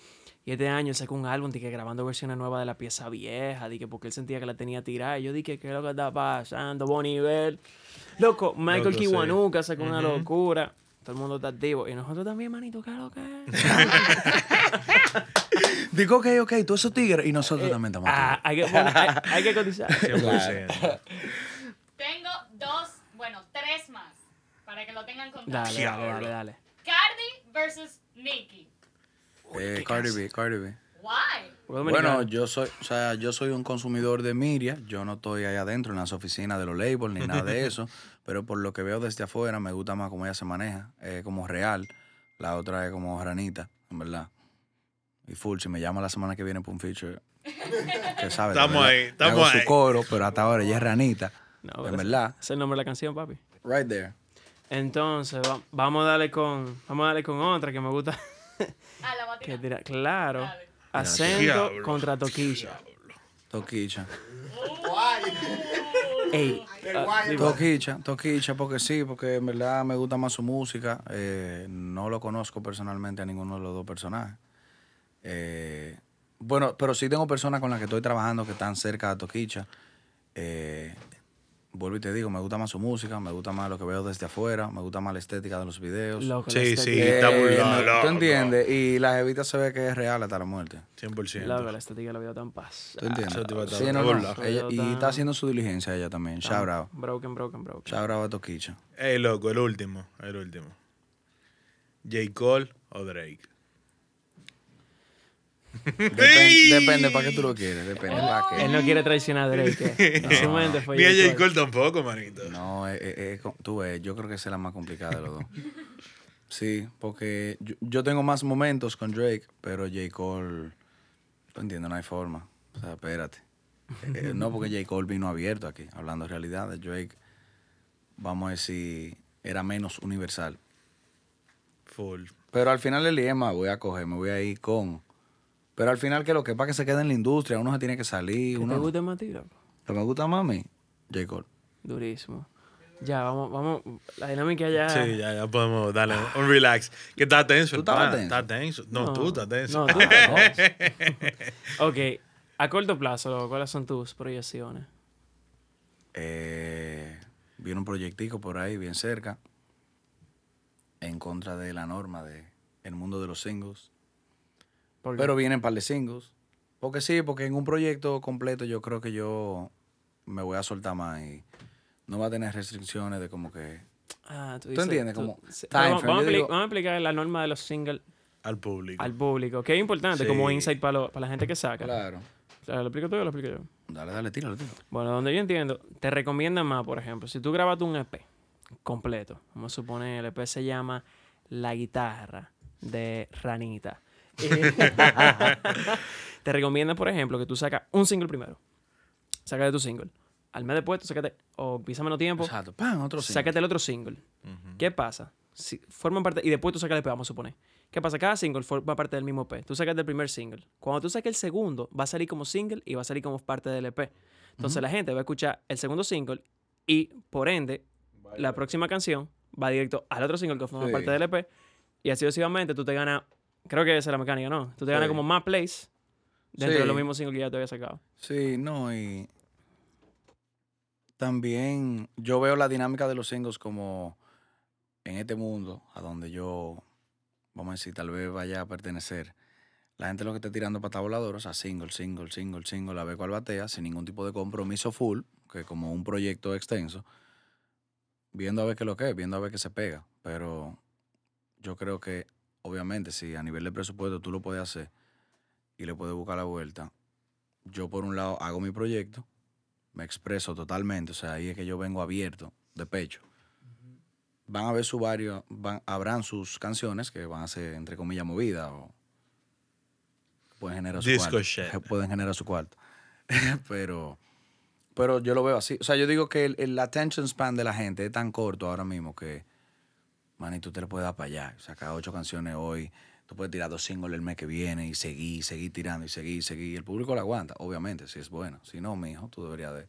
[SPEAKER 1] Y este año sacó un álbum de que grabando versiones nuevas de la pieza vieja, de que porque él sentía que la tenía tirada. Y yo dije, ¿qué es lo que está pasando? Bon Iver. Loco, Michael
[SPEAKER 2] Loco, sí.
[SPEAKER 1] Kiwanuka sacó una locura. Todo el mundo está activo. Y nosotros también, manito, ¿qué es lo que es?
[SPEAKER 3] Digo, ok, ok, tú esos tigres y nosotros también estamos
[SPEAKER 1] Ah, hay que, hay, hay que cotizar.
[SPEAKER 2] 100%.
[SPEAKER 4] Tengo dos, bueno, tres más. Para que lo tengan contado.
[SPEAKER 1] Dale, dale, dale, dale.
[SPEAKER 4] Cardi versus Nicki.
[SPEAKER 3] Eh, Cardi B, Cardi B.
[SPEAKER 4] Why?
[SPEAKER 3] Bueno, yo soy, o sea, yo soy un consumidor de Miria. Yo no estoy ahí adentro en las oficinas de los labels ni nada de eso. Pero por lo que veo desde afuera, me gusta más cómo ella se maneja. Es como real. La otra es como granita, en verdad. Y full, si me llama la semana que viene para un feature, que sabe.
[SPEAKER 2] Estamos ahí, estamos
[SPEAKER 3] hago
[SPEAKER 2] ahí.
[SPEAKER 3] su coro, pero hasta ahora ella es ranita.
[SPEAKER 1] No,
[SPEAKER 3] en verdad.
[SPEAKER 1] es el nombre de la canción, papi.
[SPEAKER 3] Right there.
[SPEAKER 1] Entonces, va- vamos a darle con, vamos a darle con otra que me gusta.
[SPEAKER 4] Ah, la
[SPEAKER 1] que tira, claro.
[SPEAKER 4] Dale.
[SPEAKER 1] Acento
[SPEAKER 2] Diablo.
[SPEAKER 1] contra toquilla.
[SPEAKER 3] Toquicha.
[SPEAKER 1] Ey, ah.
[SPEAKER 3] Toquicha, Toquicha, porque sí, porque en verdad me gusta más su música. Eh, no lo conozco personalmente a ninguno de los dos personajes. Eh, bueno, pero sí tengo personas con las que estoy trabajando que están cerca de Toquicha. Eh, vuelvo y te digo, me gusta más su música, me gusta más lo que veo desde afuera, me gusta más la estética de los videos.
[SPEAKER 1] Loco,
[SPEAKER 2] Sí, sí,
[SPEAKER 1] estética-
[SPEAKER 3] Eh,
[SPEAKER 2] está muy.
[SPEAKER 3] ¿Tú entiendes? Y la jevita se ve que es real hasta la muerte.
[SPEAKER 2] 100%.
[SPEAKER 1] Loco, la estética la veo tan paz.
[SPEAKER 3] ¿Tú entiendes?
[SPEAKER 2] Eso te iba a estar
[SPEAKER 3] Sí, no, no. Ella- y está haciendo su diligencia ella también. Shout out.
[SPEAKER 1] Broken, broken, broken.
[SPEAKER 3] Shout out a Toquicha.
[SPEAKER 2] Ey, loco, el último, el último. J. Cole o Drake.
[SPEAKER 3] Depende, depende para qué tú lo quieres, depende para qué.
[SPEAKER 1] Él no quiere traicionar a Drake. En su mente fue
[SPEAKER 2] Ni a
[SPEAKER 1] J.
[SPEAKER 2] Cole tampoco, manito.
[SPEAKER 3] No, eh, eh, eh, tú ves, yo creo que esa es la más complicada de los dos. Sí, porque yo, yo tengo más momentos con Drake, pero J. Cole, tú entiendes, no hay forma. O sea, espérate. Eh, eh, no, porque J. Cole vino abierto aquí, hablando de realidades. Drake, vamos a decir, era menos universal.
[SPEAKER 2] Full.
[SPEAKER 3] Pero al final el lema voy a coger, me voy a ir con. Pero al final, que lo que pasa que se queda en la industria, uno se tiene que salir.
[SPEAKER 1] ¿Qué
[SPEAKER 3] Uno,
[SPEAKER 1] te gusta más a ti, loco?
[SPEAKER 3] Lo que me gusta más a mí, J. Cole.
[SPEAKER 1] Durísimo. Ya, vamos, vamos. La dinámica ya.
[SPEAKER 2] Sí, ya, ya podemos darle un relax. Que está tenso.
[SPEAKER 3] ¿Tú estabas tenso?
[SPEAKER 2] Está tenso. No, tú estás tenso.
[SPEAKER 1] No, tú. ok. A corto plazo, ¿cuáles son tus proyecciones?
[SPEAKER 3] Eh, viene un proyectico por ahí bien cerca en contra de la norma de el mundo de los singles. Pero vienen par de singles. Porque sí, porque en un proyecto completo yo creo que yo me voy a soltar más y no va a tener restricciones de como que...
[SPEAKER 1] Ah, tú,
[SPEAKER 3] ¿Tú
[SPEAKER 1] dices-
[SPEAKER 3] entiendes?
[SPEAKER 1] tú-
[SPEAKER 3] Como
[SPEAKER 1] sí,
[SPEAKER 3] time
[SPEAKER 1] pero vamos, a
[SPEAKER 3] Yo
[SPEAKER 1] expli-
[SPEAKER 3] digo-
[SPEAKER 1] vamos a explicar la norma de los singles
[SPEAKER 2] Al público.
[SPEAKER 1] al público, que es importante como insight para, la gente que saca.
[SPEAKER 3] Claro.
[SPEAKER 1] ¿Lo explico tú o lo explico yo?
[SPEAKER 3] Dale, dale, tíralo, tíralo.
[SPEAKER 1] Bueno, donde yo entiendo, te recomiendan más, por ejemplo, si tú grabas un EP completo, vamos a suponer, el EP se llama La guitarra de Ranita. te recomiendan, por ejemplo, que tú sacas un single primero. Saca de tu single. Al mes después, tú sácate, o pisa menos tiempo,
[SPEAKER 3] Exacto. ¡Pam! Otro single.
[SPEAKER 1] sácate el otro single. ¿Qué pasa? Si forman parte, y después tú sacas el EP, vamos a suponer. ¿Qué pasa? Cada single forma parte del mismo EP. Tú sacas del primer single. Cuando tú saques el segundo, va a salir como single y va a salir como parte del EP. Entonces la gente va a escuchar el segundo single y, por ende, la próxima canción va directo al otro single que forma
[SPEAKER 3] Sí.
[SPEAKER 1] parte del EP. Y así sucesivamente tú te ganas, creo que esa es la mecánica, ¿no? Tú te ganas
[SPEAKER 3] Sí.
[SPEAKER 1] como más plays dentro
[SPEAKER 3] Sí.
[SPEAKER 1] de los mismos singles que ya te había sacado.
[SPEAKER 3] Sí, no, y también yo veo la dinámica de los singles como en este mundo a donde yo, vamos a decir, tal vez vaya a pertenecer. La gente lo que está tirando para volador, o sea, single, single, single, single, a ver cuál batea, sin ningún tipo de compromiso full, que como un proyecto extenso, viendo a ver qué es lo que es, viendo a ver qué se pega. Pero yo creo que obviamente, si a nivel de presupuesto tú lo puedes hacer y le puedes buscar la vuelta, yo por un lado hago mi proyecto, me expreso totalmente, o sea, ahí es que yo vengo abierto, de pecho. Van a ver su varios, van, habrán sus canciones que van a ser, entre comillas, movidas o pueden generar su
[SPEAKER 2] Disco
[SPEAKER 3] cuarto.
[SPEAKER 2] shit.
[SPEAKER 3] Pueden generar su cuarto. pero, pero yo lo veo así. O sea, yo digo que el, el attention span de la gente es tan corto ahora mismo que, manito, usted le puede dar para allá. Sacar ocho canciones hoy, tú puedes tirar dos singles el mes que viene y seguir, seguir tirando y seguir, seguir. Y el público lo aguanta, obviamente, si es bueno. Si no, mijo, tú deberías de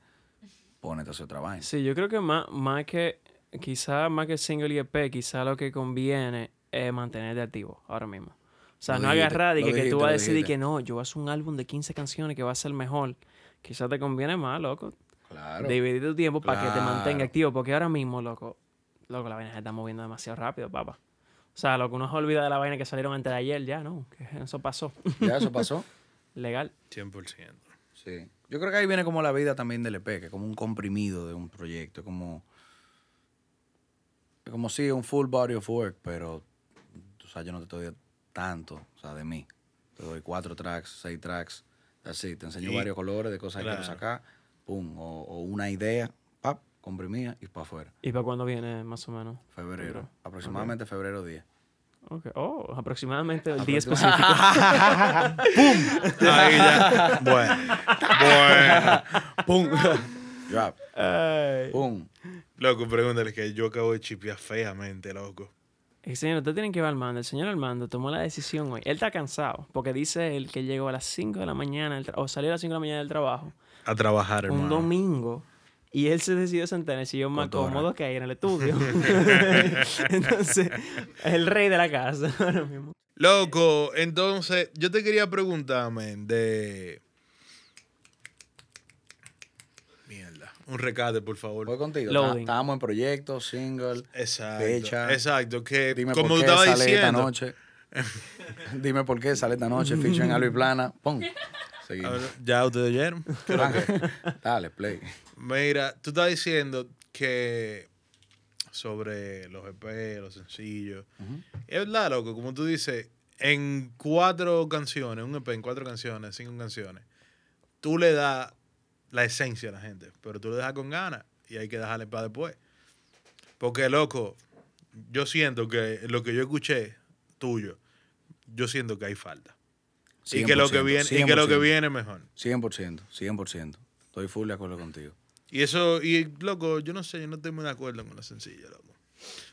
[SPEAKER 3] ponerte a hacer otra vaina.
[SPEAKER 1] Sí, yo creo que más, más que, quizá más que single y EP, quizá lo que conviene es mantenerte activo ahora mismo. O sea,
[SPEAKER 3] Lo
[SPEAKER 1] no agarrar y
[SPEAKER 3] lo
[SPEAKER 1] que, tú vas a
[SPEAKER 3] lo
[SPEAKER 1] decidir
[SPEAKER 3] dijiste.
[SPEAKER 1] que no, yo voy a hacer un álbum de 15 canciones que va a ser mejor. Quizá te conviene más, loco.
[SPEAKER 3] Claro.
[SPEAKER 1] Dividir tu tiempo para que te mantenga activo. Porque ahora mismo, loco, loco, la vaina se está moviendo demasiado rápido, papá. O sea, lo que uno se olvida de la vaina que salieron antes de ayer, ya, ¿no? Que eso pasó.
[SPEAKER 3] Ya eso pasó.
[SPEAKER 1] Legal.
[SPEAKER 2] 100%.
[SPEAKER 3] Sí. Yo creo que ahí viene como la vida también del EP, que es como un comprimido de un proyecto, es como es como si un full body of work, pero o sea, yo no te doy tanto, o sea, de mí. Te doy cuatro tracks, seis tracks, así, te enseño
[SPEAKER 2] Y-
[SPEAKER 3] varios colores de cosas que quiero
[SPEAKER 2] claro.
[SPEAKER 3] sacar, pum, o, o una idea, pap, comprimida y para afuera.
[SPEAKER 1] ¿Y para cuándo viene, más o menos?
[SPEAKER 3] Febrero,
[SPEAKER 1] Febrero.
[SPEAKER 3] aproximadamente febrero 10.
[SPEAKER 1] Ok. Oh, aproximadamente el día específico.
[SPEAKER 2] Ahí ya. Bueno. Bueno.
[SPEAKER 3] pum, drop,
[SPEAKER 1] Ay.
[SPEAKER 3] pum.
[SPEAKER 2] Loco, pregúntale que yo acabo de chipear feamente, loco.
[SPEAKER 1] Eh, señor, usted tiene que ir al mando. El señor Armando tomó la decisión hoy. Él está cansado porque dice él que llegó a las 5 de la mañana o salió a las 5 de la mañana del trabajo
[SPEAKER 2] A trabajar,
[SPEAKER 1] un
[SPEAKER 2] hermano.
[SPEAKER 1] domingo y él se decidió sentar en el sillón más cómodo que hay en el estudio. Entonces, es el rey de la casa ahora mismo.
[SPEAKER 2] Loco, entonces, yo te quería preguntar, men, de. Mierda. Un recate, por favor.
[SPEAKER 3] Voy contigo.
[SPEAKER 1] Loading.
[SPEAKER 3] Estábamos en proyecto, single.
[SPEAKER 2] Exacto.
[SPEAKER 3] Fecha.
[SPEAKER 2] Exacto. Que
[SPEAKER 3] Dime
[SPEAKER 2] como
[SPEAKER 3] por
[SPEAKER 2] tú
[SPEAKER 3] qué
[SPEAKER 2] estabas
[SPEAKER 3] sale esta
[SPEAKER 2] diciendo.
[SPEAKER 3] noche. Dime por qué sale esta noche. Feature en Albi Plana. Pum. Seguimos.
[SPEAKER 2] Ya ustedes oyeron.
[SPEAKER 3] Dale, play.
[SPEAKER 2] Mira, tú estabas diciendo que sobre los EP, los sencillos. Es verdad, loco, como tú dices, en cuatro canciones, un EP en cuatro canciones, cinco canciones, tú le das la esencia a la gente, pero tú lo dejas con ganas y hay que dejarle para después. Porque, loco, yo siento que lo que yo escuché tuyo, yo siento que hay falta. Y que lo que
[SPEAKER 3] 100%,
[SPEAKER 2] viene, y que lo que
[SPEAKER 3] 100%.
[SPEAKER 2] viene mejor.
[SPEAKER 3] 100%, 100%. Estoy full de acuerdo contigo.
[SPEAKER 2] Y eso, y loco, yo no sé, yo no estoy muy de acuerdo con la sencilla, loco.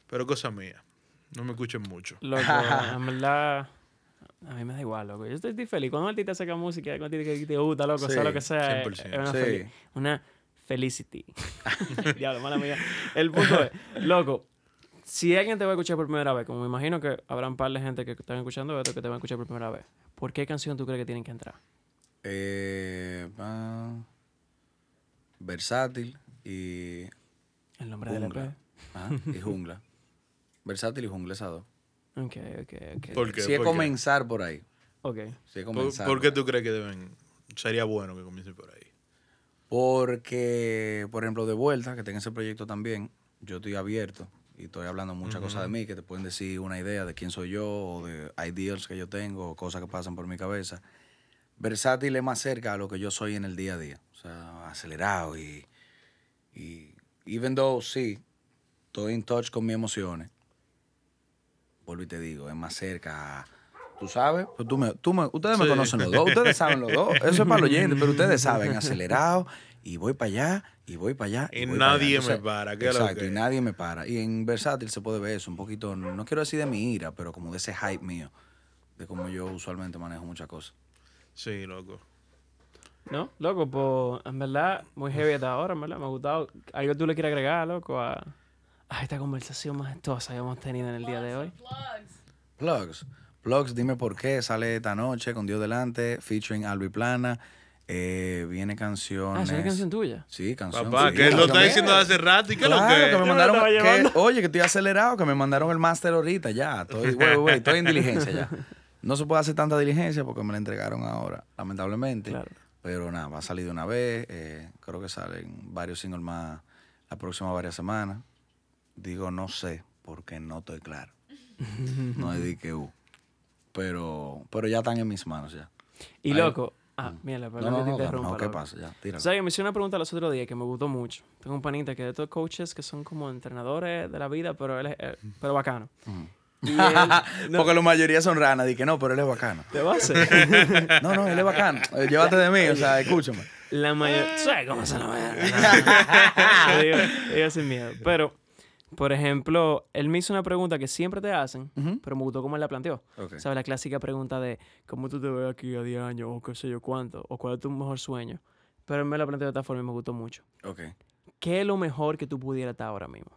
[SPEAKER 2] Pero cosa mía. No me escuchen mucho.
[SPEAKER 1] Loco, en verdad, a mí me da igual, loco. Yo estoy, estoy feliz. Cuando un artista saca música, cuando te, que te gusta, loco,
[SPEAKER 3] Sí,
[SPEAKER 1] sea lo que sea, es,
[SPEAKER 2] 100%.
[SPEAKER 1] es una,
[SPEAKER 3] Sí.
[SPEAKER 1] una felicity. Diablo, mala mía. El punto es, loco, si alguien te va a escuchar por primera vez, como me imagino que habrá un par de gente que están escuchando esto que te van a escuchar por primera vez, ¿por qué canción tú crees que tienen que entrar?
[SPEAKER 3] Eh, ah, versátil y
[SPEAKER 1] El nombre del
[SPEAKER 3] jungla.
[SPEAKER 1] EP.
[SPEAKER 3] Ajá, y jungla. versátil y jungla, esas dos.
[SPEAKER 1] Ok, ok, ok.
[SPEAKER 2] ¿Por qué?
[SPEAKER 3] Si es
[SPEAKER 2] ¿Por qué?
[SPEAKER 3] comenzar por ahí.
[SPEAKER 1] Ok.
[SPEAKER 3] Si es
[SPEAKER 2] ¿Por,
[SPEAKER 3] comenzar
[SPEAKER 2] por qué
[SPEAKER 3] por
[SPEAKER 2] tú crees que deben, sería bueno que comiencen por ahí?
[SPEAKER 3] Porque, por ejemplo, de vuelta, que tenga ese proyecto también, yo estoy abierto y estoy hablando muchas cosas de mí que te pueden decir una idea de quién soy yo o de ideas que yo tengo o cosas que pasan por mi cabeza. Versátil es más cerca a lo que yo soy en el día a día. O sea, acelerado y, y even though sí, estoy in touch con mis emociones, vuelvo y te digo, es más cerca a... ¿Tú sabes? Pues tú me, tú me- ustedes me conocen los dos, ustedes saben los dos. Eso es para los oyentes, pero ustedes saben, acelerado y voy para allá y voy para allá.
[SPEAKER 2] Y
[SPEAKER 3] allá.
[SPEAKER 2] nadie me para, ¿qué es lo
[SPEAKER 3] Exacto,
[SPEAKER 2] que
[SPEAKER 3] y nadie me para. Y en Versátil se puede ver eso, un poquito, no no quiero decir de mi ira, pero como de ese hype mío, de cómo yo usualmente manejo muchas cosas.
[SPEAKER 2] Sí, loco.
[SPEAKER 1] ¿No? Loco, pues en verdad, muy heavy hasta ahora, en verdad. Me ha gustado. ¿Algo tú le quieres agregar, loco, a, a esta conversación majestuosa que hemos tenido en el día de hoy?
[SPEAKER 4] Plugs.
[SPEAKER 3] Plugs. Plugs, dime por qué, sale esta noche con Dios delante, featuring Albi Plana. Eh, viene
[SPEAKER 1] Ah,
[SPEAKER 3] canciones.
[SPEAKER 1] ¿es una canción tuya?
[SPEAKER 3] Sí, canción.
[SPEAKER 2] Papá, que lo está diciendo hace rato y que
[SPEAKER 3] Claro,
[SPEAKER 2] lo
[SPEAKER 3] que
[SPEAKER 2] que.
[SPEAKER 3] me mandaron, que- oye, que estoy acelerado, que me mandaron el máster ahorita, ya. Estoy, güey, güey, estoy en diligencia ya. No se puede hacer tanta diligencia porque me la entregaron ahora, lamentablemente.
[SPEAKER 1] Claro.
[SPEAKER 3] Pero nada, va a salir de una vez. eh, creo que salen varios singles más las próximas varias semanas. Digo, no sé, porque no estoy claro. No es de que, uh. pero, pero ya están en mis manos ya.
[SPEAKER 1] Y
[SPEAKER 3] Ahí-
[SPEAKER 1] loco, ah, mira,
[SPEAKER 3] No,
[SPEAKER 1] perdón
[SPEAKER 3] no,
[SPEAKER 1] te
[SPEAKER 3] no,
[SPEAKER 1] interrumpa.
[SPEAKER 3] no, ¿qué pasa? Ya, tíralo.
[SPEAKER 1] ¿Sabes? Me hice una pregunta los otros días que me gustó mucho. Tengo un panita que de estos coaches que son como entrenadores de la vida, pero él es, eh, pero bacano. Y él- no,
[SPEAKER 3] Porque la mayoría son ranas, di que no, pero él es bacano.
[SPEAKER 1] ¿Te va a hacer?
[SPEAKER 3] No, no, él es bacano. Eh, Llévate de mí, o sea, escúchame.
[SPEAKER 1] La mayoría. ¿Sabes cómo se lo ve? digo, digo sin miedo. Pero, por ejemplo, él me hizo una pregunta que siempre te hacen, pero me gustó cómo él la planteó. ¿Sabes? La clásica pregunta de cómo tú te ves aquí a 10 años, o qué sé yo cuánto, o cuál es tu mejor sueño. Pero él me la planteó de esta forma y me gustó mucho.
[SPEAKER 3] Ok.
[SPEAKER 1] ¿Qué es lo mejor que tú pudieras estar ahora mismo?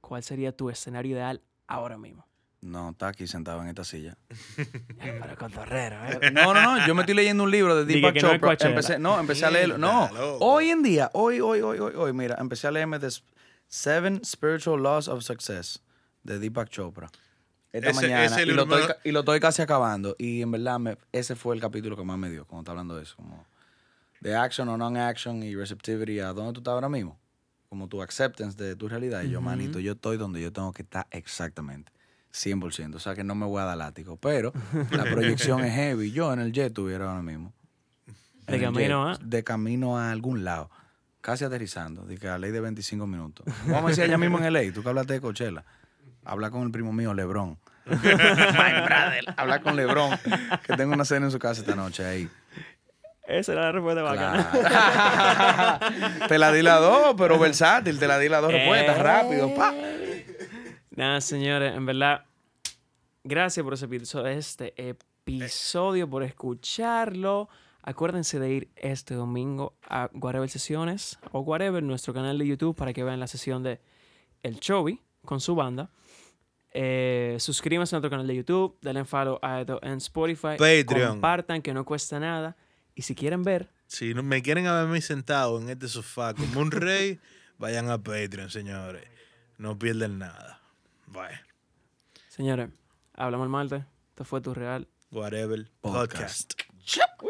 [SPEAKER 1] ¿Cuál sería tu escenario ideal ahora mismo?
[SPEAKER 3] No, está aquí sentado en esta silla.
[SPEAKER 1] Para cotorrero, ¿eh?
[SPEAKER 3] No, no, no. Yo me estoy leyendo un libro de Deepak
[SPEAKER 1] no
[SPEAKER 3] Chopra.
[SPEAKER 1] Coachella.
[SPEAKER 3] empecé, no, empecé a leerlo. No, hoy en día, hoy, hoy, hoy, hoy, hoy, mira, empecé a leerme The Seven Spiritual Laws of Success de Deepak Chopra. Esta
[SPEAKER 2] Ese-
[SPEAKER 3] mañana.
[SPEAKER 2] ese
[SPEAKER 3] y, lo estoy,
[SPEAKER 2] me-
[SPEAKER 3] ca- y lo estoy casi acabando. Y en verdad, me- ese fue el capítulo que más me dio cuando está hablando de eso. Como de action o non-action y receptivity a dónde tú estás ahora mismo. Como tu acceptance de tu realidad. Y yo, manito, yo estoy donde yo tengo que estar exactamente. 100%. O sea que no me voy a dar látigo. Pero la proyección es heavy. Yo en el jet estuviera ahora mismo.
[SPEAKER 1] De camino
[SPEAKER 3] jet,
[SPEAKER 1] a-
[SPEAKER 3] De camino a algún lado. Casi aterrizando. De que a ley de 25 minutos. Vamos a decir allá mismo en LA. Tú que hablaste de Coachella. Habla con el primo mío, brother. Habla con Lebron. Que tengo una cena en su casa esta noche ahí.
[SPEAKER 1] Esa era la respuesta bacana.
[SPEAKER 3] Claro. te la di las dos, pero versátil. Te la di las dos respuestas.
[SPEAKER 1] Eh.
[SPEAKER 3] Rápido. Pa.
[SPEAKER 1] Nada, señores, en verdad, gracias por ese episodio, este episodio, por escucharlo. Acuérdense de ir este domingo a Whatever Sesiones o Whatever, nuestro canal de YouTube, para que vean la sesión de El Chovy con su banda. Eh, suscríbanse a nuestro canal de YouTube, denle follow a esto en Spotify.
[SPEAKER 2] Patreon.
[SPEAKER 1] Compartan, que no cuesta nada. Y si quieren ver,
[SPEAKER 2] Si no me quieren mí sentado en este sofá como un rey, vayan a Patreon, señores. No pierden nada. Bye.
[SPEAKER 1] señores, hablamos el martes. Esto fue tu real.
[SPEAKER 2] Whatever.
[SPEAKER 3] Podcast.
[SPEAKER 2] Podcast.